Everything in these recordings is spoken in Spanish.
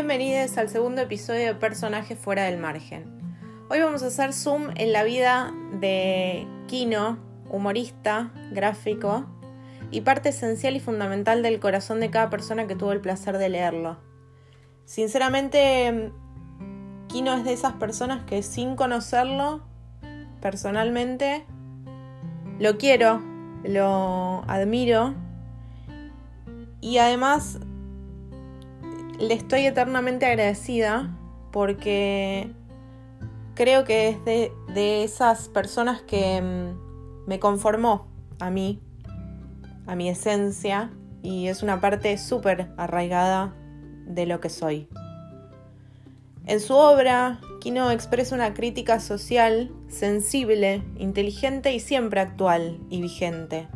Bienvenidos al segundo episodio de Personajes fuera del margen. Hoy vamos a hacer zoom en la vida de Kino, humorista, gráfico y parte esencial y fundamental del corazón de cada persona que tuvo el placer de leerlo. Sinceramente, Kino es de esas personas que sin conocerlo personalmente lo quiero, lo admiro y además le estoy eternamente agradecida porque creo que es de, esas personas que mm, me conformó a mí, a mi esencia, y es una parte súper arraigada de lo que soy. En su obra, Kino expresa una crítica social sensible, inteligente y siempre actual y vigente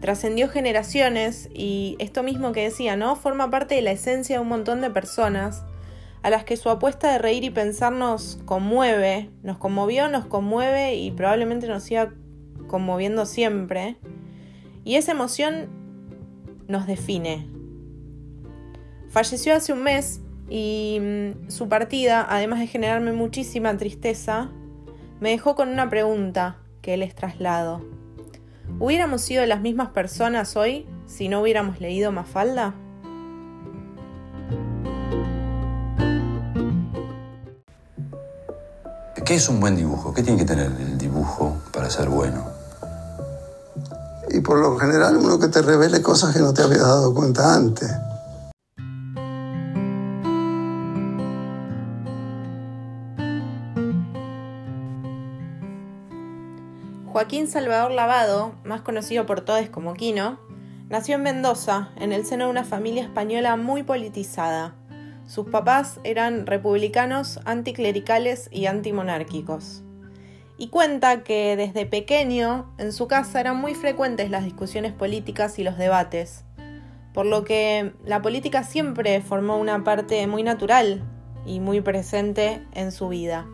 trascendió generaciones y esto mismo que decía, ¿no? Forma parte de la esencia de un montón de personas a las que su apuesta de reír y pensar nos conmueve, nos conmovió, nos conmueve y probablemente nos siga conmoviendo siempre. Y esa emoción nos define. Falleció hace un mes y mm, su partida, además de generarme muchísima tristeza, me dejó con una pregunta que les traslado. ¿Hubiéramos sido las mismas personas hoy si no hubiéramos leído Mafalda? ¿Qué es un buen dibujo? ¿Qué tiene que tener el dibujo para ser bueno? Y por lo general uno que te revele cosas que no te habías dado cuenta antes. Joaquín Salvador Lavado, más conocido por todos como Quino, nació en Mendoza, en el seno de una familia española muy politizada. Sus papás eran republicanos, anticlericales y antimonárquicos. Y cuenta que desde pequeño en su casa eran muy frecuentes las discusiones políticas y los debates, por lo que la política siempre formó una parte muy natural y muy presente en su vida.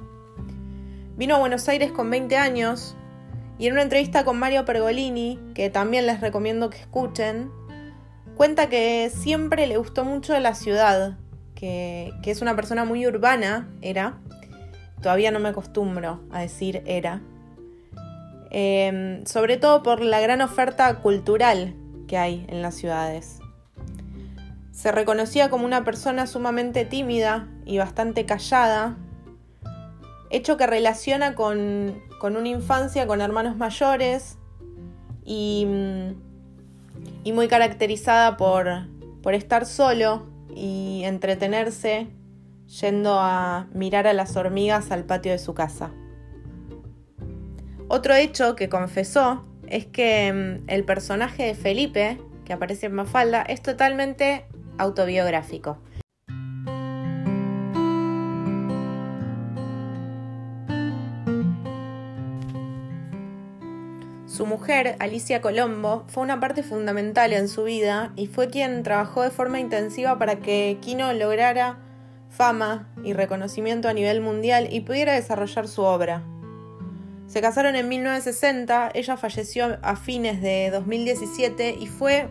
Vino a Buenos Aires con 20 años, y en una entrevista con Mario Pergolini, que también les recomiendo que escuchen, cuenta que siempre le gustó mucho la ciudad, que, es una persona muy urbana, era. Todavía no me acostumbro a decir era. Em, sobre todo por la gran oferta cultural que hay en las ciudades. Se reconocía como una persona sumamente tímida y bastante callada, hecho que relaciona con, una infancia con hermanos mayores y, y muy caracterizada por, por estar solo y entretenerse yendo a mirar a las hormigas al patio de su casa. Otro hecho que confesó es que mm, el personaje de Felipe, que aparece en Mafalda, es totalmente autobiográfico. Mujer, Alicia Colombo, fue una parte fundamental en su vida y fue quien trabajó de forma intensiva para que Kino lograra fama y reconocimiento a nivel mundial y pudiera desarrollar su obra. Se casaron en 1960, ella falleció a fines de 2017 y fue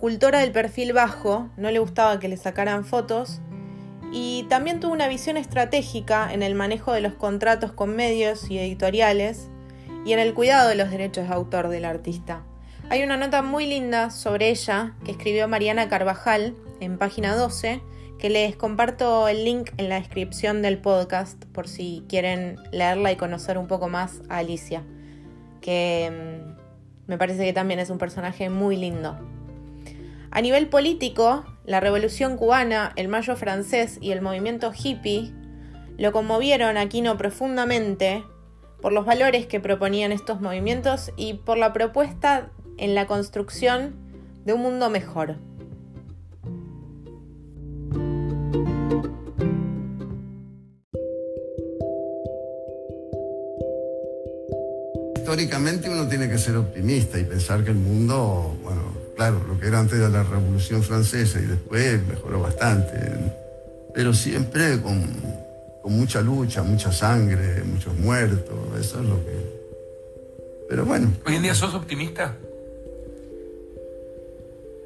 cultora del perfil bajo, no le gustaba que le sacaran fotos, y también tuvo una visión estratégica en el manejo de los contratos con medios y editoriales, y en el cuidado de los derechos de autor del artista. Hay una nota muy linda sobre ella que escribió Mariana Carvajal en página 12, que les comparto el link en la descripción del podcast por si quieren leerla y conocer un poco más a Alicia, que mm, me parece que también es un personaje muy lindo. A nivel político, la Revolución cubana, el Mayo francés y el movimiento hippie lo conmovieron a Aquino profundamente por los valores que proponían estos movimientos y por la propuesta en la construcción de un mundo mejor. Históricamente uno tiene que ser optimista y pensar que el mundo, bueno, claro, lo que era antes de la Revolución Francesa y después mejoró bastante, pero siempre con con mucha lucha, mucha sangre, muchos muertos, eso es lo que... Pero bueno. ¿Hoy en día sos optimista?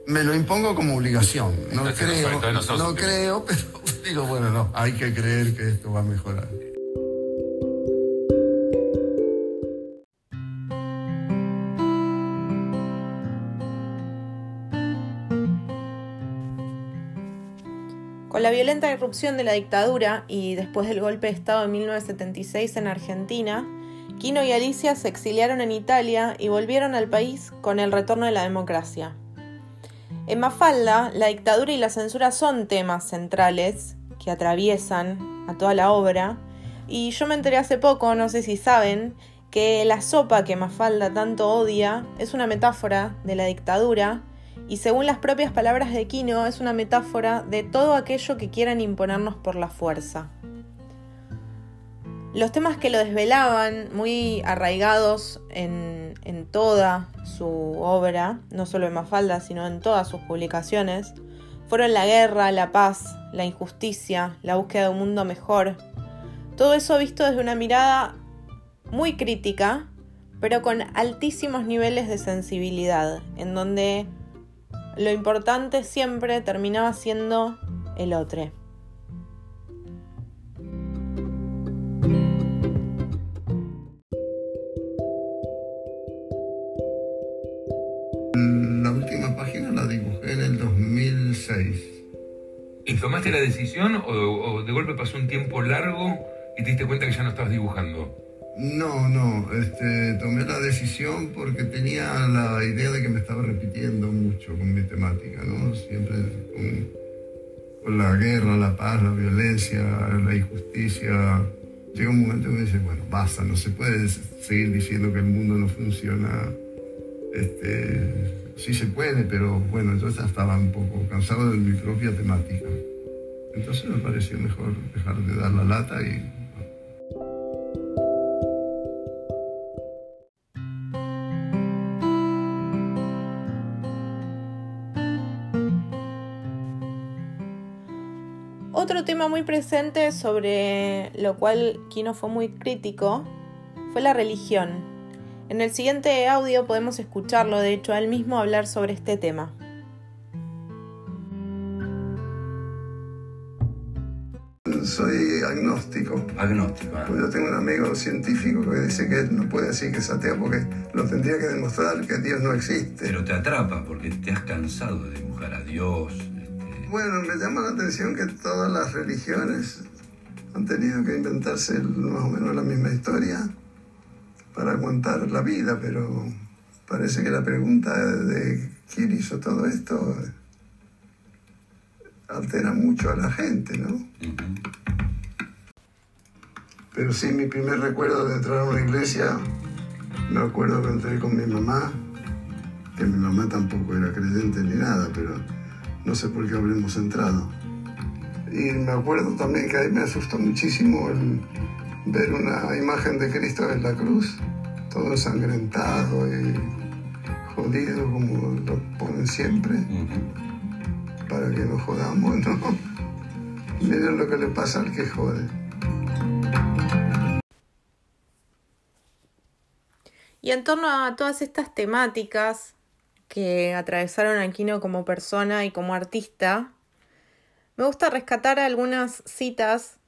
Me lo impongo como obligación. No creo, no creo, pero digo, bueno, no, hay que creer que esto va a mejorar. Con la violenta irrupción de la dictadura y después del golpe de Estado de 1976 en Argentina, Quino y Alicia se exiliaron en Italia y volvieron al país con el retorno de la democracia. En Mafalda, la dictadura y la censura son temas centrales que atraviesan a toda la obra, y yo me enteré hace poco, no sé si saben, que la sopa que Mafalda tanto odia es una metáfora de la dictadura y según las propias palabras de Quino es una metáfora de todo aquello que quieran imponernos por la fuerza. Los temas que lo desvelaban, muy arraigados en, en toda su obra, no solo en Mafalda, sino en todas sus publicaciones, fueron la guerra, la paz, la injusticia, la búsqueda de un mundo mejor. Todo eso visto desde una mirada muy crítica, pero con altísimos niveles de sensibilidad, en donde lo importante siempre terminaba siendo el otro. La última página la dibujé en el 2006. ¿Y tomaste la decisión o, o de golpe pasó un tiempo largo y te diste cuenta que ya no estabas dibujando? No, no, este, tomé la decisión porque tenía la idea de que me estaba repitiendo mucho con mi temática, ¿no? Siempre con, la guerra, la paz, la violencia, la injusticia. Llega un momento en que dice, bueno, basta, no se puede seguir diciendo que el mundo no funciona. Este, sí se puede, pero bueno, entonces estaba un poco cansado de mi propia temática. Entonces me pareció mejor dejar de dar la lata y Otro tema muy presente sobre lo cual Kino fue muy crítico fue la religión. En el siguiente audio podemos escucharlo, de hecho, a él mismo hablar sobre este tema. Soy agnóstico. Agnóstico. ¿eh? Pues yo tengo un amigo científico que dice que él no puede decir que es ateo porque lo tendría que demostrar que Dios no existe. Pero te atrapa porque te has cansado de dibujar a Dios. Bueno, me llama la atención que todas las religiones han tenido que inventarse más o menos la misma historia para aguantar la vida, pero parece que la pregunta de quién hizo todo esto altera mucho a la gente, ¿no? Pero sí, mi primer recuerdo de entrar a una iglesia, me acuerdo que entré con mi mamá, que mi mamá tampoco era creyente ni nada, pero no sé por qué habremos entrado. Y me acuerdo también que ahí me asustó muchísimo el ver una imagen de Cristo en la cruz, todo ensangrentado y jodido como lo ponen siempre, para que no jodamos, ¿no? Miren lo que le pasa al que jode. Y en torno a todas estas temáticas que atravesaron a Aquino como persona y como artista, me gusta rescatar algunas citas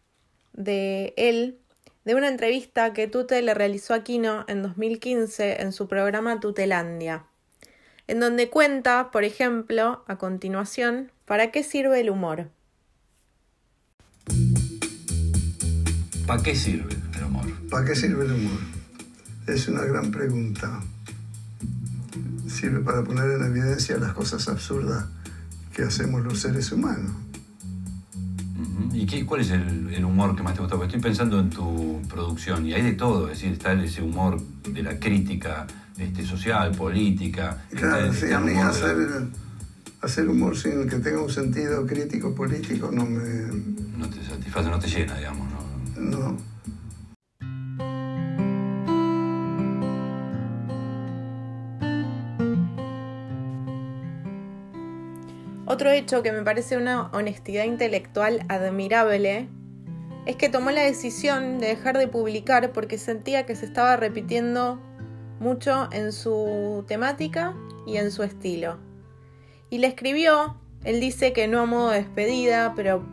de él de una entrevista que Tute le realizó a Aquino en 2015 en su programa Tutelandia, en donde cuenta, por ejemplo, a continuación, para qué sirve el humor. ¿Para qué sirve el amor? ¿Para qué sirve el humor? Es una gran pregunta. Sirve para poner en evidencia las cosas absurdas que hacemos los seres humanos. ¿Y qué, cuál es el, el humor que más te gusta? Porque estoy pensando en tu producción y hay de todo, es decir, está ese humor de la crítica este, social, política. está Claro, el- sí, está a mí hacer, la- hacer humor sin que tenga un sentido crítico político no me... no te satisface, no te llena, digamos. ¿no? no. Otro hecho que me parece una honestidad intelectual admirable es que tomó la decisión de dejar de publicar porque sentía que se estaba repitiendo mucho en su temática y en su estilo. Y le escribió, él dice que no a modo de despedida, pero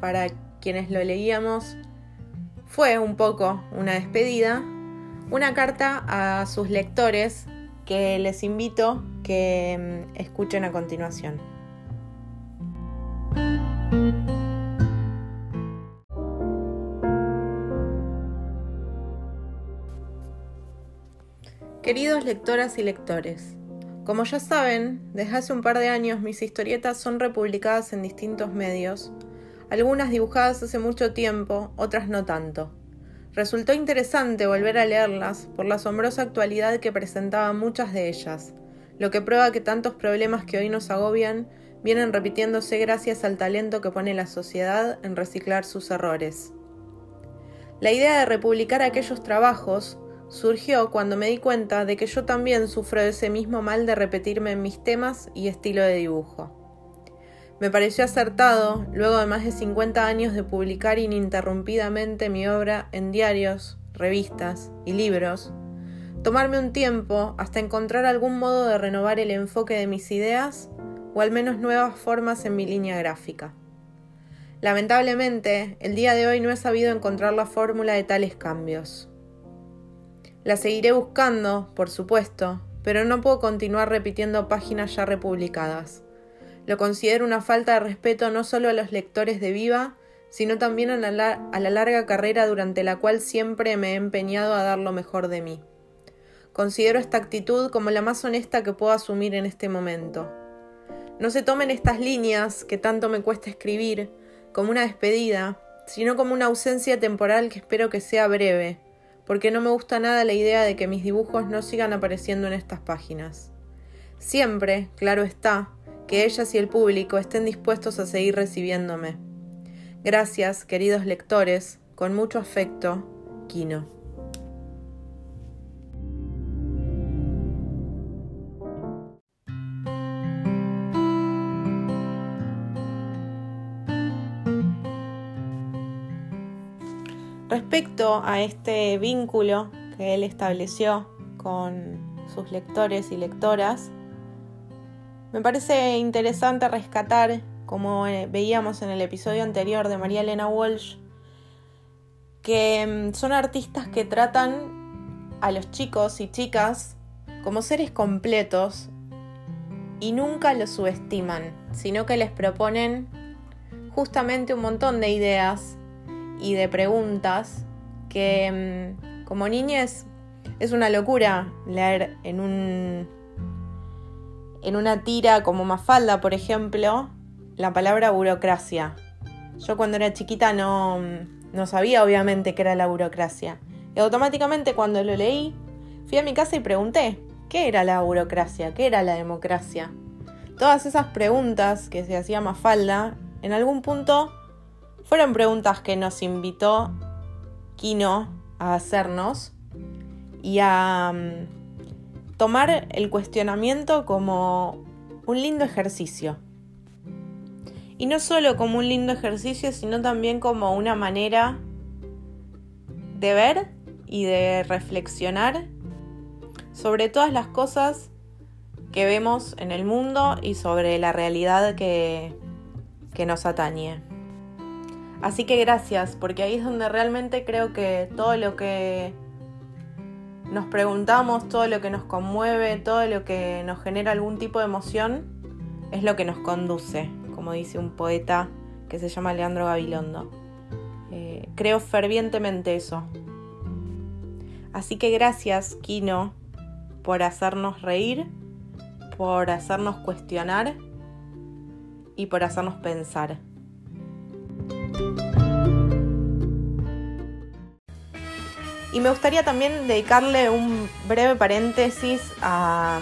para quienes lo leíamos fue un poco una despedida, una carta a sus lectores que les invito que mm, escuchen a continuación. Queridos lectoras y lectores, como ya saben, desde hace un par de años mis historietas son republicadas en distintos medios, algunas dibujadas hace mucho tiempo, otras no tanto. Resultó interesante volver a leerlas por la asombrosa actualidad que presentaban muchas de ellas, lo que prueba que tantos problemas que hoy nos agobian vienen repitiéndose gracias al talento que pone la sociedad en reciclar sus errores. La idea de republicar aquellos trabajos surgió cuando me di cuenta de que yo también sufro ese mismo mal de repetirme en mis temas y estilo de dibujo. Me pareció acertado, luego de más de 50 años de publicar ininterrumpidamente mi obra en diarios, revistas y libros, tomarme un tiempo hasta encontrar algún modo de renovar el enfoque de mis ideas o al menos nuevas formas en mi línea gráfica. Lamentablemente, el día de hoy no he sabido encontrar la fórmula de tales cambios. La seguiré buscando, por supuesto, pero no puedo continuar repitiendo páginas ya republicadas. Lo considero una falta de respeto no solo a los lectores de Viva, sino también a la, larga carrera durante la cual siempre me he empeñado a dar lo mejor de mí. Considero esta actitud como la más honesta que puedo asumir en este momento. No se tomen estas líneas que tanto me cuesta escribir como una despedida, sino como una ausencia temporal que espero que sea breve, porque no me gusta nada la idea de que mis dibujos no sigan apareciendo en estas páginas. Siempre, claro está, que ellas y el público estén dispuestos a seguir recibiéndome. Gracias, queridos lectores, con mucho afecto, Kino. Respecto a este vínculo que él estableció con sus lectores y lectoras, me parece interesante rescatar, como eh, veíamos en el episodio anterior de María Elena Walsh, que mm, son artistas que tratan a los chicos y chicas como seres completos y nunca los subestiman, sino que les proponen justamente un montón de ideas y de preguntas que mm, como niñez es una locura leer en un en una tira como Mafalda, por ejemplo, la palabra burocracia. Yo cuando era chiquita no, no sabía obviamente qué era la burocracia. Y automáticamente cuando lo leí, fui a mi casa y pregunté, ¿qué era la burocracia? ¿Qué era la democracia? Todas esas preguntas que se hacía Mafalda, en algún punto fueron preguntas que nos invitó Kino a hacernos y a tomar el cuestionamiento como un lindo ejercicio. Y no solo como un lindo ejercicio, sino también como una manera de ver y de reflexionar sobre todas las cosas que vemos en el mundo y sobre la realidad que, que nos atañe. Así que gracias, porque ahí es donde realmente creo que todo lo que nos preguntamos, todo lo que nos conmueve, todo lo que nos genera algún tipo de emoción, es lo que nos conduce, como dice un poeta que se llama Leandro Gabilondo. Eh, creo fervientemente eso. Así que gracias, Kino, por hacernos reír, por hacernos cuestionar y por hacernos pensar. Y me gustaría también dedicarle un breve paréntesis a,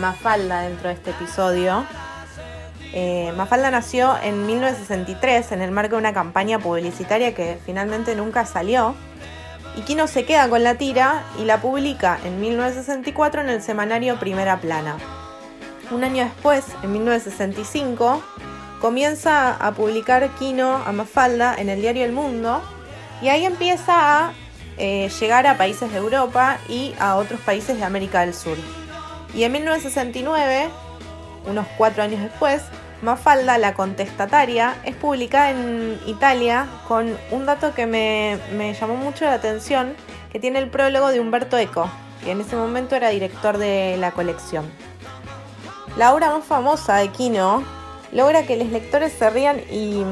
Mafalda dentro de este episodio. Eh, Mafalda nació en 1963 en el marco de una campaña publicitaria que finalmente nunca salió. Y Kino se queda con la tira y la publica en 1964 en el semanario Primera Plana. Un año después, en 1965, comienza a publicar Kino a Mafalda en el diario El Mundo y ahí empieza a eh, llegar a países de Europa y a otros países de América del Sur. Y en 1969, unos cuatro años después, Mafalda, la contestataria, es publicada en Italia con un dato que me, me llamó mucho la atención, que tiene el prólogo de Humberto Eco, que en ese momento era director de la colección. La obra más famosa de Kino logra que los lectores se rían y,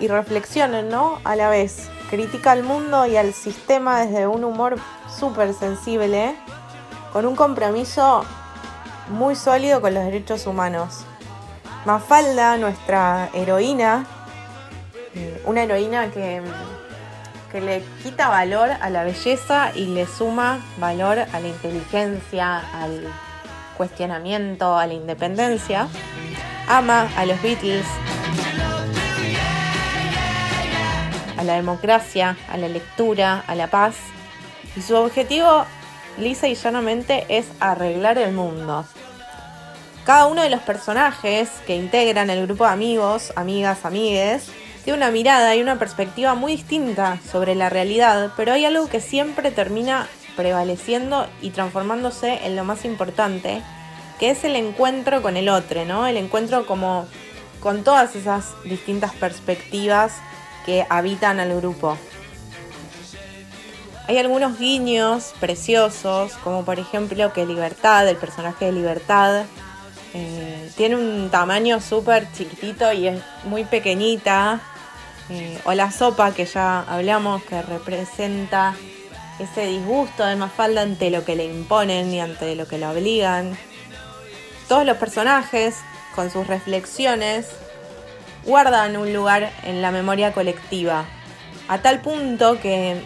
y reflexionen, ¿no? A la vez. Critica al mundo y al sistema desde un humor súper sensible, con un compromiso muy sólido con los derechos humanos. Mafalda, nuestra heroína, eh, una heroína que, que le quita valor a la belleza y le suma valor a la inteligencia, al cuestionamiento, a la independencia. Ama a los Beatles, a la democracia, a la lectura, a la paz. Y su objetivo, lisa y llanamente, es arreglar el mundo. Cada uno de los personajes que integran el grupo de amigos, amigas, amigues, tiene una mirada y una perspectiva muy distinta sobre la realidad, pero hay algo que siempre termina prevaleciendo y transformándose en lo más importante, que es el encuentro con el otro, ¿no? El encuentro como con todas esas distintas perspectivas que habitan al grupo. Hay algunos guiños preciosos, como por ejemplo que Libertad, el personaje de Libertad, eh, tiene un tamaño súper chiquitito y es muy pequeñita. Eh, o la sopa que ya hablamos, que representa ese disgusto de Mafalda ante lo que le imponen y ante lo que le obligan. Todos los personajes, con sus reflexiones, guardan un lugar en la memoria colectiva. A tal punto que,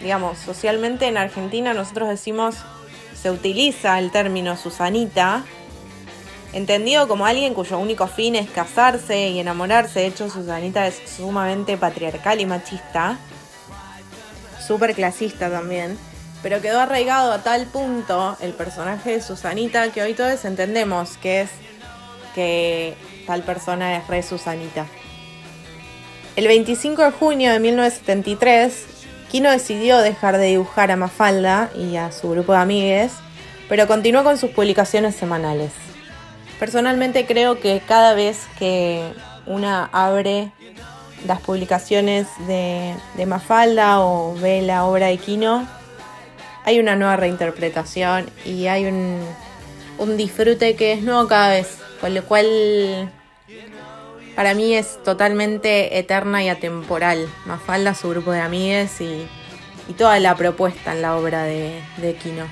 digamos, socialmente en Argentina nosotros decimos, se utiliza el término Susanita entendido como alguien cuyo único fin es casarse y enamorarse. De hecho, Susanita es sumamente patriarcal y machista, súper clasista también, pero quedó arraigado a tal punto el personaje de Susanita que hoy todos entendemos que es que tal persona es re Susanita. El 25 de junio de 1973, Kino decidió dejar de dibujar a Mafalda y a su grupo de amigues, pero continuó con sus publicaciones semanales. Personalmente creo que cada vez que una abre las publicaciones de, Mafalda o ve la obra de Kino, hay una nueva reinterpretación y hay un, un disfrute que es nuevo cada vez, con lo cual para mí es totalmente eterna y atemporal. Mafalda, su grupo de amigues y, toda la propuesta en la obra de, de Kino.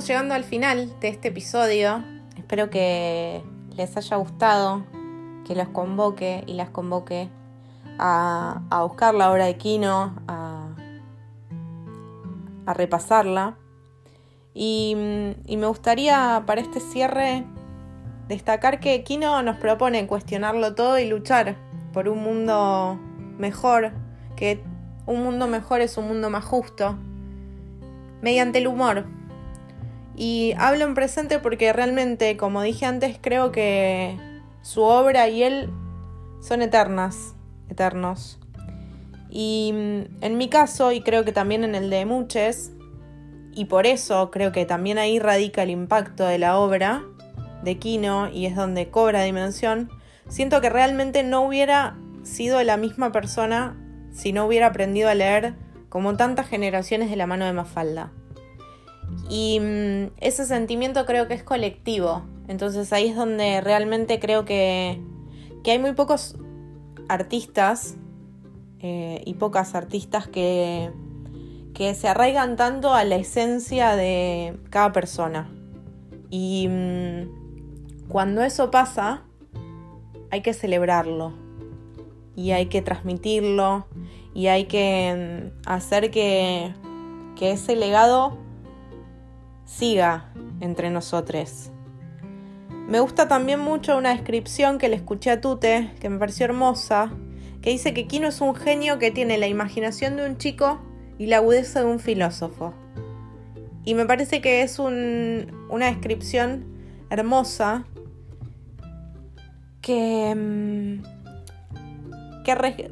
Llegando al final de este episodio. Espero que les haya gustado, que los convoque y las convoque a, a buscar la obra de Kino, a, a repasarla. Y, y, me gustaría para este cierre destacar que Kino nos propone cuestionarlo todo y luchar por un mundo mejor, que un mundo mejor es un mundo más justo, mediante el humor. Y hablo en presente porque realmente, como dije antes, creo que su obra y él son eternas, eternos. Y mm, en mi caso, y creo que también en el de muchos, y por eso creo que también ahí radica el impacto de la obra de Kino y es donde cobra dimensión, siento que realmente no hubiera sido la misma persona si no hubiera aprendido a leer como tantas generaciones de la mano de Mafalda. Y mm, ese sentimiento creo que es colectivo. Entonces ahí es donde realmente creo que, que hay muy pocos artistas eh, y pocas artistas que, que se arraigan tanto a la esencia de cada persona. Y mm, cuando eso pasa, hay que celebrarlo. Y hay que transmitirlo. Y hay que mm, hacer que, que ese legado siga entre nosotros. Me gusta también mucho una descripción que le escuché a Tute, que me pareció hermosa, que dice que Kino es un genio que tiene la imaginación de un chico y la agudeza de un filósofo. Y me parece que es una descripción hermosa que, mm,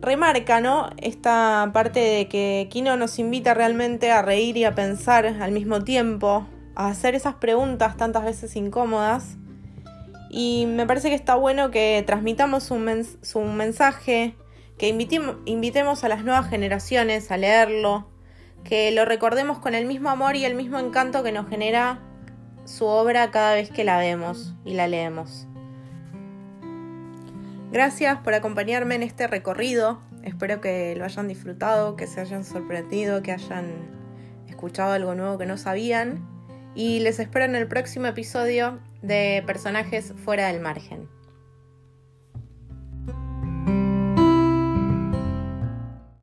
remarca ¿no? esta parte de que Kino nos invita realmente a reír y a pensar al mismo tiempo, a hacer esas preguntas tantas veces incómodas. Y me parece que está bueno que transmitamos su, mensaje, que invitemos a las nuevas generaciones a leerlo, que lo recordemos con el mismo amor y el mismo encanto que nos genera su obra cada vez que la vemos y la leemos. Gracias por acompañarme en este recorrido. Espero que lo hayan disfrutado, que se hayan sorprendido, que hayan escuchado algo nuevo que no sabían. Y les espero en el próximo episodio de Personajes fuera del margen.